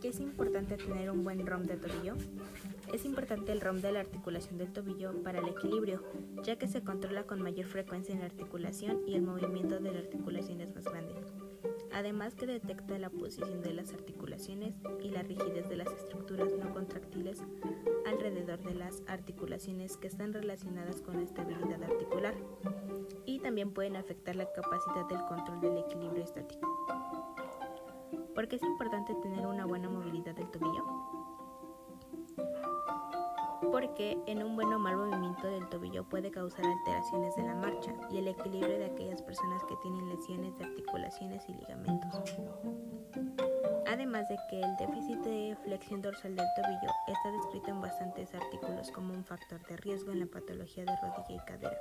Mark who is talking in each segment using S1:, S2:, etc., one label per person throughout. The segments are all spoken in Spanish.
S1: qué es importante tener un buen ROM de tobillo? Es importante el ROM de la articulación del tobillo para el equilibrio, ya que se controla con mayor frecuencia en la articulación y el movimiento de la articulación es más grande. Además que detecta la posición de las articulaciones y la rigidez de las estructuras no contractiles alrededor de las articulaciones que están relacionadas con la estabilidad articular y también pueden afectar la capacidad del control del equilibrio estático. ¿Por qué es importante tener una buena movilidad del tobillo? Porque en un buen o mal movimiento del tobillo puede causar alteraciones de la marcha y el equilibrio de aquellas personas que tienen lesiones de articulaciones y ligamentos. Además de que el déficit de flexión dorsal del tobillo está descrito en bastantes artículos como un factor de riesgo en la patología de rodilla y cadera.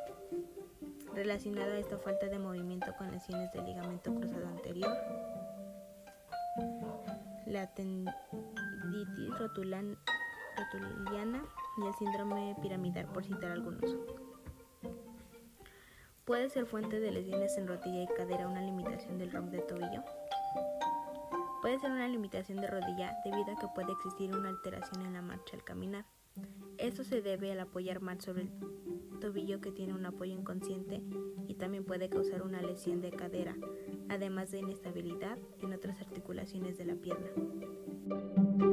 S1: Relacionado a esta falta de movimiento con lesiones del ligamento cruzado anterior, la tenditis rotuliana y el síndrome piramidal, por citar algunos. ¿Puede ser fuente de lesiones en rodilla y cadera una limitación del ROM de tobillo? Puede ser una limitación de rodilla debido a que puede existir una alteración en la marcha al caminar. Esto se debe al apoyar mal sobre el tobillo que tiene un apoyo inconsciente y también puede causar una lesión de cadera, además de inestabilidad en otras articulaciones de la pierna.